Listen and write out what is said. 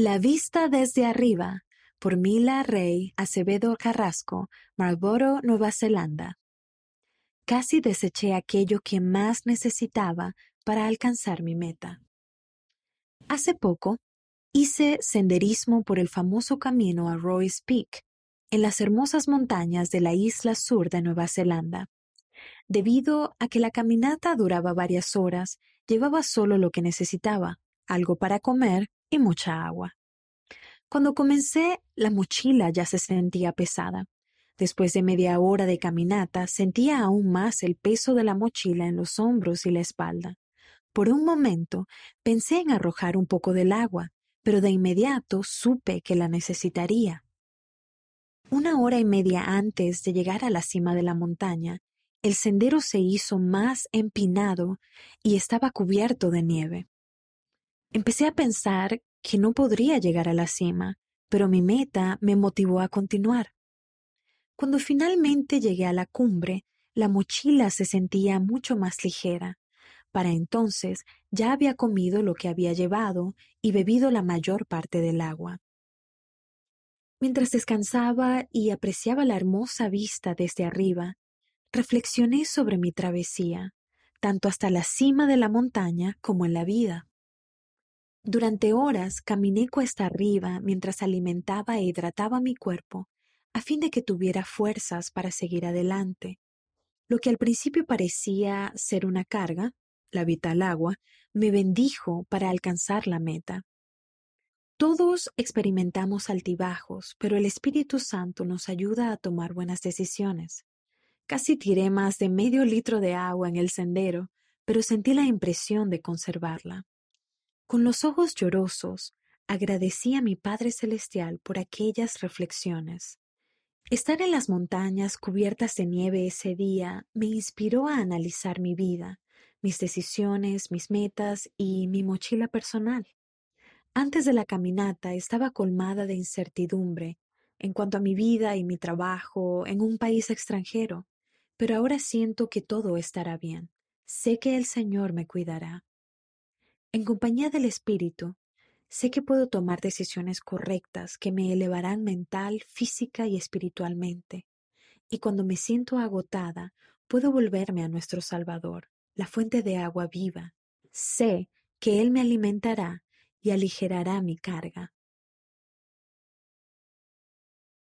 La vista desde arriba por Mila Rey Acevedo Carrasco, Marlboro, Nueva Zelanda. Casi deseché aquello que más necesitaba para alcanzar mi meta. Hace poco hice senderismo por el famoso camino a Royce Peak, en las hermosas montañas de la isla sur de Nueva Zelanda. Debido a que la caminata duraba varias horas, llevaba solo lo que necesitaba, algo para comer y mucha agua. Cuando comencé, la mochila ya se sentía pesada. Después de media hora de caminata, sentía aún más el peso de la mochila en los hombros y la espalda. Por un momento pensé en arrojar un poco del agua, pero de inmediato supe que la necesitaría. Una hora y media antes de llegar a la cima de la montaña, el sendero se hizo más empinado y estaba cubierto de nieve. Empecé a pensar que no podría llegar a la cima, pero mi meta me motivó a continuar. Cuando finalmente llegué a la cumbre, la mochila se sentía mucho más ligera. Para entonces ya había comido lo que había llevado y bebido la mayor parte del agua. Mientras descansaba y apreciaba la hermosa vista desde arriba, reflexioné sobre mi travesía, tanto hasta la cima de la montaña como en la vida. Durante horas caminé cuesta arriba mientras alimentaba e hidrataba mi cuerpo, a fin de que tuviera fuerzas para seguir adelante. Lo que al principio parecía ser una carga, la vital agua, me bendijo para alcanzar la meta. Todos experimentamos altibajos, pero el Espíritu Santo nos ayuda a tomar buenas decisiones. Casi tiré más de medio litro de agua en el sendero, pero sentí la impresión de conservarla. Con los ojos llorosos, agradecí a mi Padre Celestial por aquellas reflexiones. Estar en las montañas cubiertas de nieve ese día me inspiró a analizar mi vida, mis decisiones, mis metas y mi mochila personal. Antes de la caminata estaba colmada de incertidumbre en cuanto a mi vida y mi trabajo en un país extranjero, pero ahora siento que todo estará bien. Sé que el Señor me cuidará. En compañía del Espíritu, sé que puedo tomar decisiones correctas que me elevarán mental, física y espiritualmente. Y cuando me siento agotada, puedo volverme a nuestro Salvador, la fuente de agua viva. Sé que Él me alimentará y aligerará mi carga.